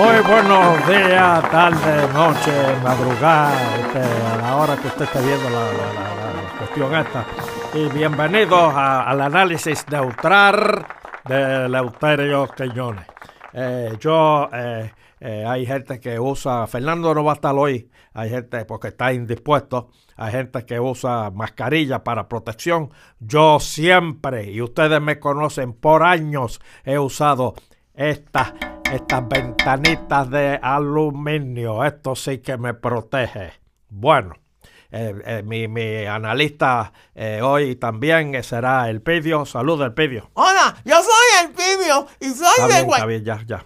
Muy buenos días, tarde, noche, madrugada, este, a la hora que usted esté viendo la, cuestión esta. Y bienvenidos al análisis neutral de Leuterio Quiñones. Eh, yo, eh, eh, hay gente que usa, Fernando no va a estar hoy, hay gente porque está indispuesto, hay gente que usa mascarilla para protección. Yo siempre, y ustedes me conocen por años, he usado estas, estas ventanitas de aluminio. Esto sí que me protege. Bueno, eh, eh, mi, mi analista eh, hoy también será el Pidio. Saluda el Pidio. Hola, yo soy el Pidio y soy de está bien, ya, ya.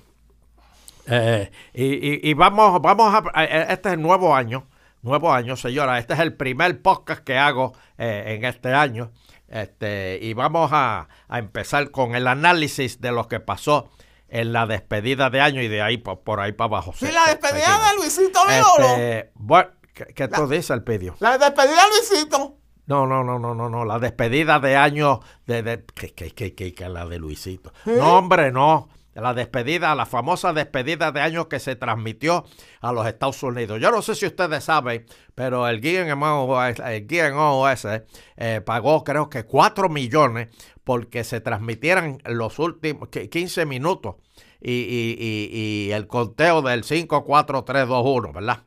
Y, y- y vamos, vamos a, este es el nuevo año, nuevo año, señora. Este es el primer podcast que hago en este año. Este, y vamos a, a empezar con el análisis de lo que pasó en la despedida de año y de ahí por, por ahí para abajo. Sí, Se- la despedida de Luisito Vigoro. Este, bueno, ¿qué, qué tú dices, el Pidio? La despedida de Luisito. No, no, no, no, no, no. La despedida de año de, de que, que, que, que, que la de Luisito. No, hombre, no. La despedida, la famosa despedida de año que se transmitió a los Estados Unidos. Yo no sé si ustedes saben, pero el GMO, el GMOS eh, pagó creo que 4 millones porque se transmitieran los últimos que- 15 minutos y, y- y- y el conteo del 5, 4, 3, 2, 1, ¿verdad?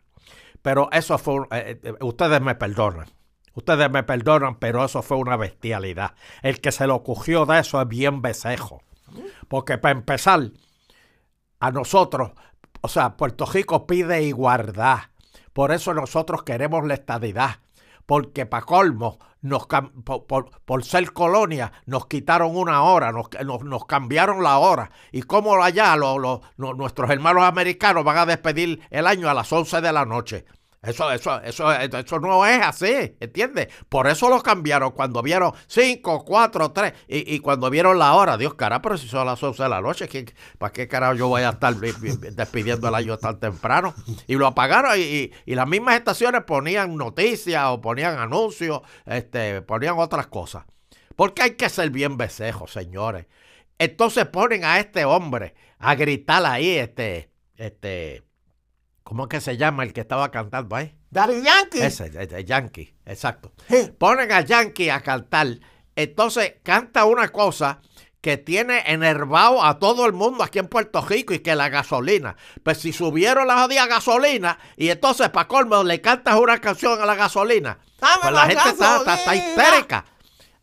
Pero eso fue, un- eh, eh, ustedes me perdonan. Ustedes me perdonan, pero eso fue una bestialidad. El que se lo cogió de eso es bien besejo. Porque para empezar, a nosotros, o sea, Puerto Rico pide igualdad. Por eso nosotros queremos la estadidad. Porque para colmo, nos, por, por- ser colonia, nos quitaron una hora, nos, nos- nos cambiaron la hora. Y como allá lo- lo- nuestros hermanos americanos van a despedir el año a las 11 de la noche. Eso, eso, eso, eso no es así, ¿entiendes? Por eso lo cambiaron cuando vieron 5, 4, 3 y, cuando vieron la hora. Dios, cara, pero si son las 11 de la noche, ¿qué- ¿para qué carajo yo voy a estar despidiendo el tan temprano? Y lo apagaron y, y- las mismas estaciones ponían noticias o ponían anuncios, este, ponían otras cosas. Porque hay que ser bien besejo, señores. Entonces ponen a este hombre a gritar ahí, este, este, ¿cómo es que se llama el que estaba cantando ahí? Daddy Yankee. Ese, ese, Yankee, exacto. Sí. Ponen a Yankee a cantar. Entonces canta una cosa que tiene enervado a todo el mundo aquí en Puerto Rico y que la gasolina. Pues si subieron la jodida gasolina y entonces para colmo le cantas una canción a la gasolina, Dame pues la la gente está, está- histérica.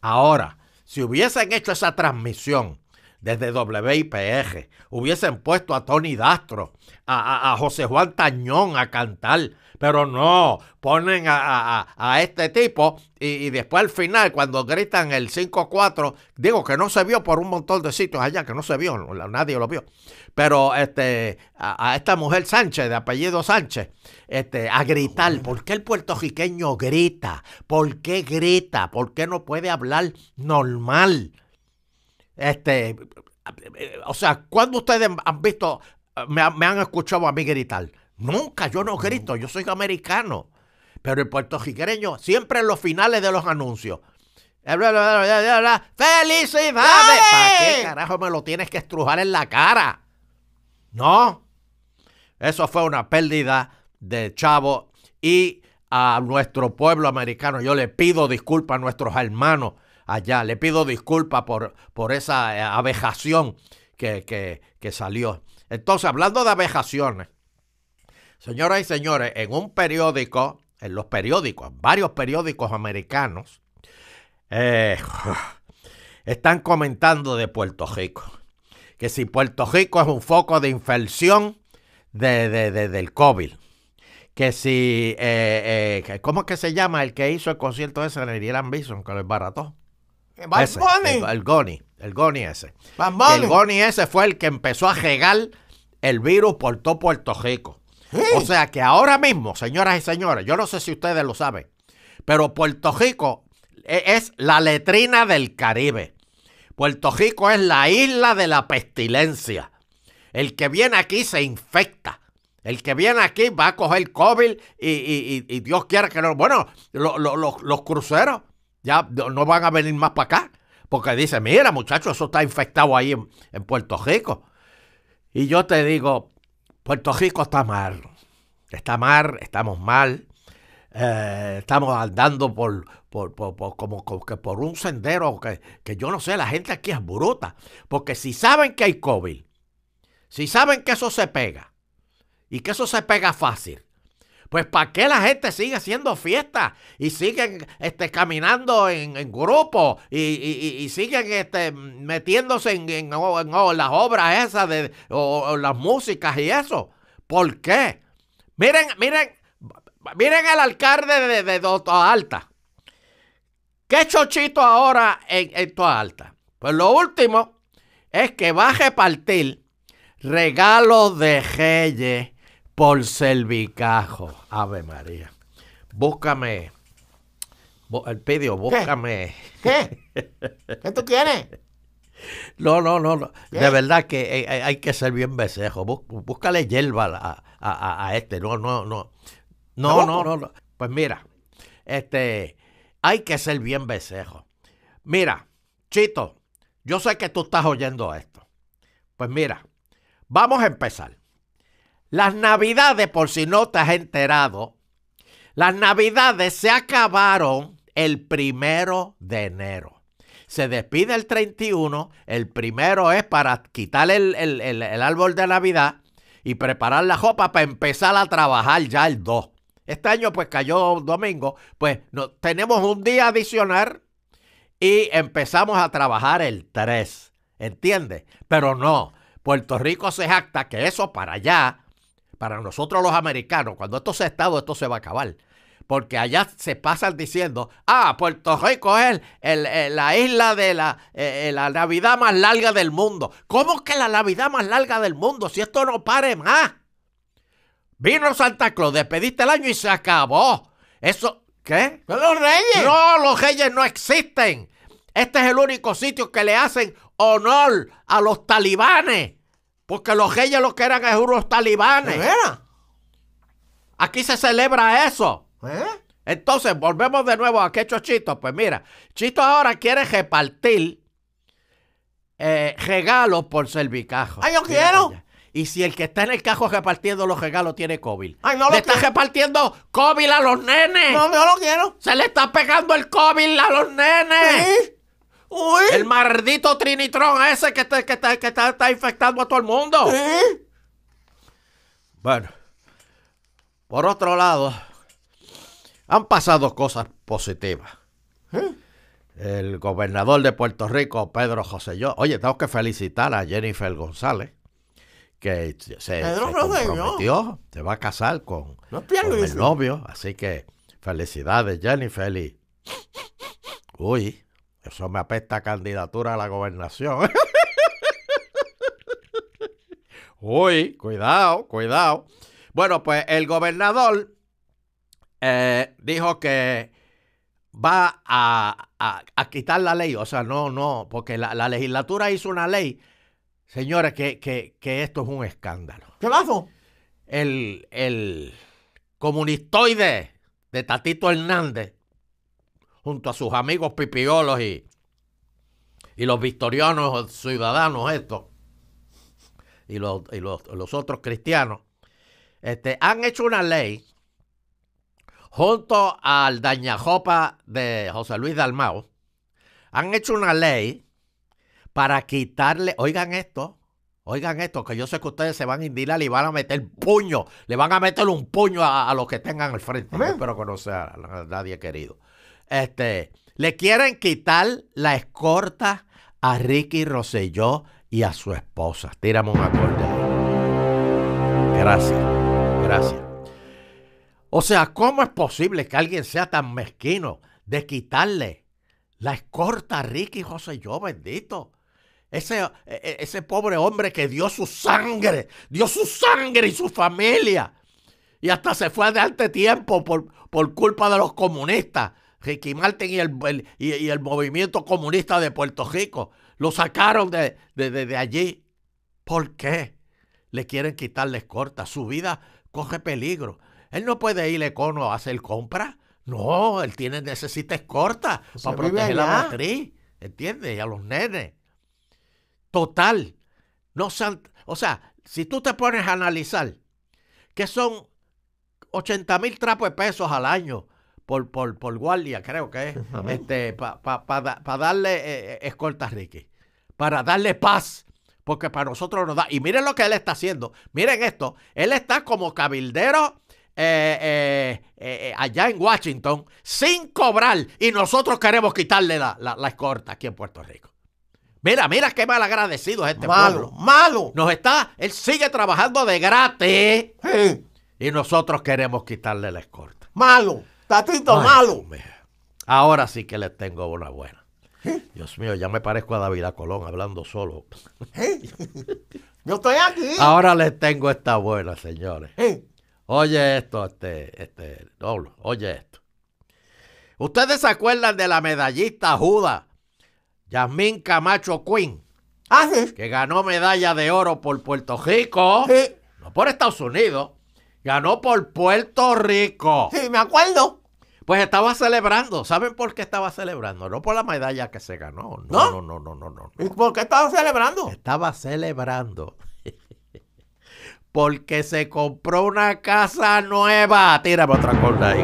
Ahora, si hubiesen hecho esa transmisión desde WIPR, hubiesen puesto a Tony Dastro, a, José Juan Tañón a cantar, pero no, ponen a, este tipo y, después al final, cuando gritan el 5-4, digo que no se vio por un montón de sitios allá, que no se vio, nadie lo vio, pero este, a, a esta mujer Sánchez, de apellido Sánchez, este, a gritar, ¿por qué el puertorriqueño grita? ¿Por qué grita? ¿Por qué no puede hablar normal? Este, o sea, ¿cuándo ustedes han visto, me, han- me han escuchado a mí gritar? Nunca, yo no grito, yo soy americano. Pero el puertorriqueño, siempre en los finales de los anuncios. ¡Felicidades! ¿Para qué carajo me lo tienes que estrujar en la cara? No. Eso fue una pérdida de chavo y a nuestro pueblo americano. Yo le pido disculpas a nuestros hermanos allá. Le pido disculpas por, por esa eh, abejación que, que- que salió. Entonces, hablando de abejaciones, señoras y señores, en un periódico, en los periódicos, varios periódicos americanos, eh, están comentando de Puerto Rico. Que si Puerto Rico es un foco de infección de, de- de- del COVID. Que si, eh, eh, ¿cómo es que se llama el que hizo el concierto el Irán Bison, que lo embarató? Bad Ese, Bunny. el, el Goni, el Goni ese. Bad Y Bunny. el Goni ese fue el que empezó a regar el virus por todo Puerto Rico. O sea que ahora mismo, señoras y señores, yo no sé si ustedes lo saben, pero Puerto Rico e- es la letrina del Caribe. Puerto Rico es la isla de la pestilencia. El que viene aquí se infecta. El que viene aquí va a coger COVID y, y- y- y Dios quiera que no. Bueno, lo- lo- lo- los cruceros ya no van a venir más para acá. Porque dice, mira muchachos, eso está infectado ahí en, en Puerto Rico. Y yo te digo, Puerto Rico está mal. Está mal, estamos mal. Eh, estamos andando por, por, por- por- como, como que por un sendero que, que yo no sé, la gente aquí es bruta. Porque si saben que hay COVID, si saben que eso se pega y que eso se pega fácil, pues ¿para qué la gente sigue haciendo fiestas y siguen este, caminando en, en grupos y, y- siguen este, metiéndose en, en- las obras esas de, o, las músicas y eso? ¿Por qué? Miren, miren, miren el alcalde de, de, de Toa Alta. ¿Qué chochito ahora en, en Toa Alta? Pues lo último es que va a repartir regalos de Reyes por Servicajo. Ave María. Búscame. El pidio, búscame. ¿Qué? ¿Qué tú quieres? No, no, no. no. De verdad que eh, eh, hay que ser bien besejo. Bú- Búscale hierba a, a- a- este. No, no, no. No, no, no. Pues mira, este, hay que ser bien besejo. Mira, Chito, yo sé que tú estás oyendo esto. Pues mira, vamos a empezar. Las navidades, por si no te has enterado, las navidades se acabaron el primero de enero. Se despide el 31, el primero es para quitar el, el- el- el árbol de Navidad y preparar la ropa para empezar a trabajar ya el 2. Este año pues cayó domingo, pues no, tenemos un día adicional y empezamos a trabajar el 3, ¿entiendes? Pero no, Puerto Rico se jacta que eso para allá, para nosotros los americanos, cuando esto sea estado, esto se va a acabar. Porque allá se pasan diciendo, ah, Puerto Rico es el- el- el- la isla de la, eh, eh, la Navidad más larga del mundo. ¿Cómo que la Navidad más larga del mundo? Si esto no pare más. Vino Santa Claus, despediste el año y se acabó. Eso, ¿qué? ¡Son los reyes! No, los reyes no existen. Este es el único sitio que le hacen honor a los talibanes. Porque los reyes lo que eran es unos ¿De talibanes. veras? Aquí se celebra eso. ¿Eh? Entonces, volvemos de nuevo a que Chito. Pues mira, Chito ahora quiere repartir eh, regalos por servicajo. ¡Ay, yo Mira quiero! allá. Y si el que está en el cajo repartiendo los regalos tiene COVID. Ay, no lo Le está quiero. repartiendo COVID a los nenes. No, yo lo quiero. Se le está pegando el COVID a los nenes. ¿Sí? Uy. El maldito Trinitrón ese que, te- que, te- que está, está infectando a todo el mundo. ¿Sí? Bueno, por otro lado, han pasado cosas positivas. ¿Sí? El gobernador de Puerto Rico, Pedro Joselló. Oye, tengo que felicitar a Jennifer González, que se, se comprometió, se va a casar con, No con el novio. Así que felicidades, Jennifer. Y, uy, eso me apesta a candidatura a la gobernación. uy, cuidado, cuidado. Bueno, pues el gobernador eh, dijo que va a, a- a quitar la ley. O sea, no, no, porque la, la legislatura hizo una ley, señores, que, que- que esto es un escándalo. ¿Qué pasó? El, el comunistoide de Tatito Hernández, junto a sus amigos pipiolos y, y los victorianos ciudadanos estos, y los, y los, los otros cristianos, este, han hecho una ley junto al dañajopa de José Luis Dalmao, han hecho una ley para quitarle, oigan esto, oigan esto, que yo sé que ustedes se van a indignar y van a meter puño, le van a meter un puño a, a los que tengan al frente. Yo espero que no sea a nadie querido. Este, le quieren quitar la escorta a Ricky Rosselló y a su esposa. Tírame un acorde. Gracias, gracias. O sea, ¿cómo es posible que alguien sea tan mezquino de quitarle la escorta a Ricky Rosselló, bendito? Ese, e- e- ese pobre hombre que dio su sangre, dio su sangre y su familia. Y hasta se fue de ante tiempo por, por culpa de los comunistas. Ricky Martin y el, el- y, y el movimiento comunista de Puerto Rico. Lo sacaron de, de- de- de allí. ¿Por qué? Le quieren quitar la escorta. Su vida coge peligro. Él no puede ir a Econo a hacer compras. No, él tiene, necesita escorta Se para proteger la matriz. ¿Entiendes? Y a los nenes. Total. No sean, o sea, si tú te pones a analizar que son 80 mil trapos de pesos al año por, por, por guardia, creo que es, este, para darle eh, eh, escolta a Ricky, para darle paz, porque para nosotros nos da. Y miren lo que él está haciendo. Miren esto, él está como cabildero. eh, eh, allá en Washington sin cobrar y nosotros queremos quitarle la, la- la escolta aquí en Puerto Rico. Mira, mira qué mal agradecido es este malo, pueblo. malo. Nos está, él sigue trabajando de gratis Sí, y nosotros queremos quitarle la escolta. malo. Tatito, Ay, malo. Ahora sí que les tengo una buena. Dios mío, ya me parezco a David Colón hablando solo. Sí. Yo estoy aquí. Ahora les tengo esta buena, señores. Sí. Oye esto, este, este, no, oye esto. ¿Ustedes se acuerdan de la medallista juda Yasmín Camacho Quinn, Ah, sí. que ganó medalla de oro por Puerto Rico? Sí, No por Estados Unidos, ganó por Puerto Rico. sí, me acuerdo. Pues estaba celebrando. ¿Saben por qué estaba celebrando? No por la medalla que se ganó. No, no, no, no, no, no. ¿Y por qué estaba celebrando? Estaba celebrando. Porque se compró una casa nueva. Tírame otra cosa ahí,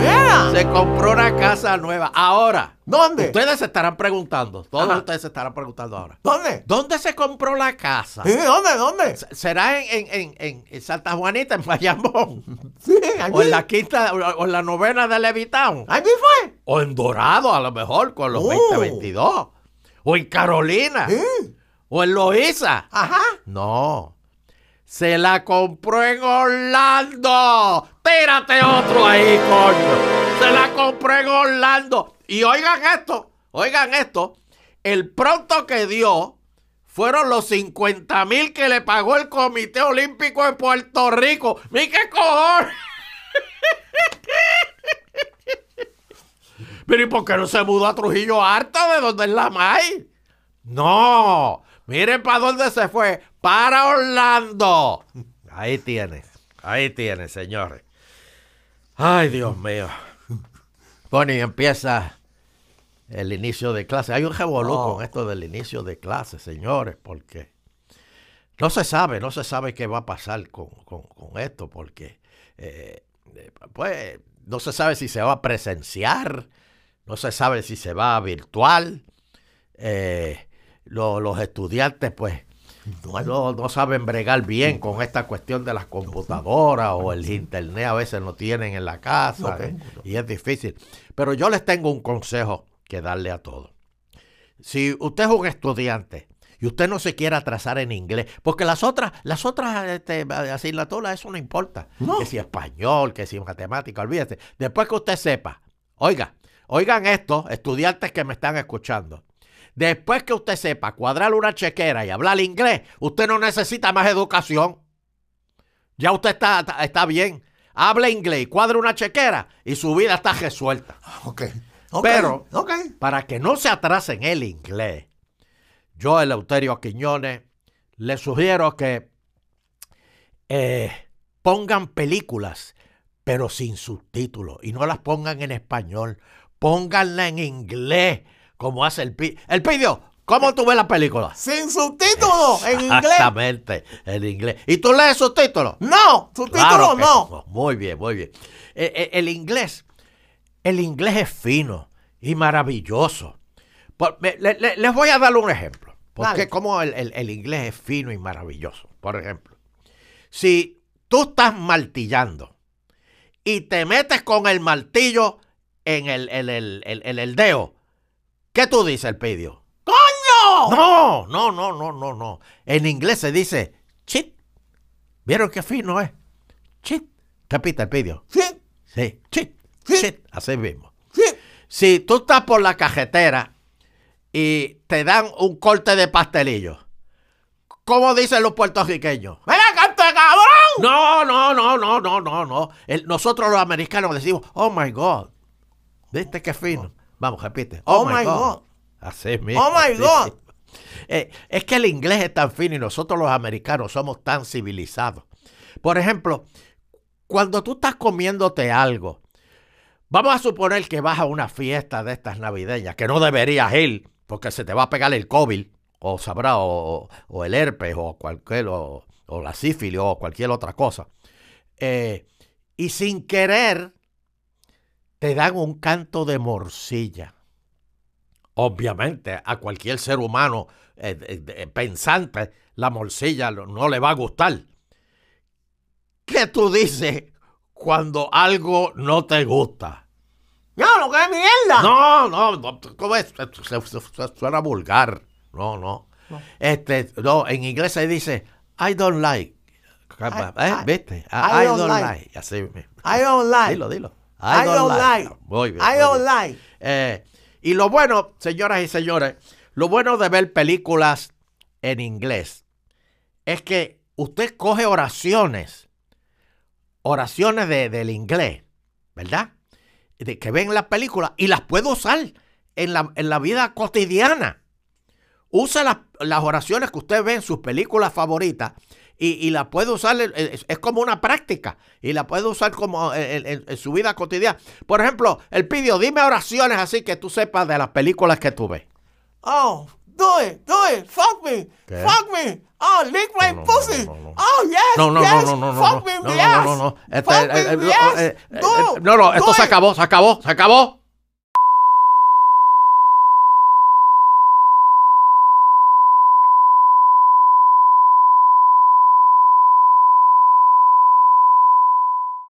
Se compró una casa nueva. Ahora, ¿Dónde? ustedes se estarán preguntando. Todos Ajá. ustedes se estarán preguntando ahora. ¿Dónde? ¿Dónde se compró la casa? Sí, ¿dónde? ¿Dónde? ¿Será en, en- en- en- Santa Juanita, en Bayamón? Sí, allí. ¿O en la quinta, o en la novena de Levitown? Allí fue. O en Dorado, a lo mejor, con los Oh. 2022. O en Carolina. Sí. O en Loíza. Ajá. No. Se la compró en Orlando. Tírate otro ahí, coño. Se la compró en Orlando. Y oigan esto, oigan esto. El pronto que dio fueron los 50 mil que le pagó el Comité Olímpico de Puerto Rico. ¡Mi qué cojones! Pero ¿y por qué no se mudó a Trujillo Alto de donde es la MAI? No, miren para dónde se fue. Para Orlando. Ahí tienes, ahí tienes, señores. Ay, Dios mío. Bueno, y empieza el inicio de clase. Hay un revolú Oh. con esto del inicio de clase, señores, porque no se sabe, no se sabe qué va a pasar con, con- con esto, porque eh, eh, pues no se sabe si se va a presenciar, no se sabe si se va a virtual. Eh, lo- los estudiantes, pues, no, no saben bregar bien con esta cuestión de las computadoras o el internet a veces lo tienen en la casa No, eh, no. y es difícil. Pero yo les tengo un consejo que darle a todos. Si usted es un estudiante y usted no se quiere atrasar en inglés, porque las otras, las otras este, asignaturas, eso no importa. No. Que si español, que si matemática, olvídese. Después que usted sepa, oiga, oigan esto, estudiantes que me están escuchando. Después que usted sepa cuadrar una chequera y hablar inglés, usted no necesita más educación. Ya usted está, está, está bien. Hable inglés y cuadre una chequera y su vida está resuelta. Ok. ok, Pero-. Para que no se atrasen el inglés, yo, Eleuterio Quiñones, le sugiero que eh, pongan películas, pero sin subtítulos, y no las pongan en español, pónganla en inglés, como hace el Pi. El Pidio, ¿cómo tú ves la película? Sin subtítulos en inglés. Exactamente, en inglés. ¿Y tú lees subtítulos? No, subtítulos Claro que no. Muy bien, muy bien. Eh, eh, el inglés, el inglés es fino y maravilloso. Por- me- le- le- les voy a dar un ejemplo. Porque Dale. como el, el- el inglés es fino y maravilloso. Por ejemplo, si tú estás martillando y te metes con el martillo en el, el, en el dedo, ¿qué tú dices, el pidio? ¡Coño! No, no, no, no, no, no. En inglés se dice chit. ¿Vieron qué fino es? Chit. Repita el pidio. Sí, Sí, chit, Sí. chit. Así mismo. sí. Si tú estás por la cajetera y te dan un corte de pastelillo, ¿cómo dicen los puertorriqueños? ¡Ven acá, este cabrón! No, no, no, no, no, no, no. El- nosotros los americanos decimos, oh my God. ¿Viste qué fino? Vamos, repite. Oh, my, God. Así mismo. Oh, my God. Eh, es que el inglés es tan fino y nosotros los americanos somos tan civilizados. Por ejemplo, cuando tú estás comiéndote algo, vamos a suponer que vas a una fiesta de estas navideñas, que no deberías ir porque se te va a pegar el COVID o sabrá, o, o el herpes, o cualquier, o, o la sífilis, o cualquier otra cosa. Eh, y sin querer te dan un canto de morcilla. Obviamente, a cualquier ser humano eh, eh, pensante, la morcilla no, le va a gustar. ¿Qué tú dices cuando algo no te gusta? No, lo que es mierda. No, no, no, ¿cómo es? Suena vulgar. No, no. No. Este, no, en inglés se dice I don't like. ¿Eh? I- ¿Viste? I don't like. Así. I don't like. Dilo, dilo. I don't like. Muy bien. I muy don't bien. like. Eh, y lo bueno, señoras y señores, lo bueno de ver películas en inglés es que usted coge oraciones, oraciones de- del inglés, ¿verdad? De que ven las películas y las puede usar en la, en la vida cotidiana. Usa las, las oraciones que usted ve en sus películas favoritas y, y la puede usar, en- es, es como una práctica y la puede usar como en, en- en su vida cotidiana. Por ejemplo, el pidió, dime oraciones así que tú sepas de las películas que tú ves. Oh, do it, do it. Fuck me. ¿Qué? Fuck me. Oh, lick my No, no, pussy. no, no, no. Oh, yes. No, no, yes. no, no, no, no, Fuck no, me in no, the no, ass. no, no, Este, Fuck me eh, in eh, the no, ass. eh, eh, Do- no, no, esto do se it. acabó, se acabó, se acabó.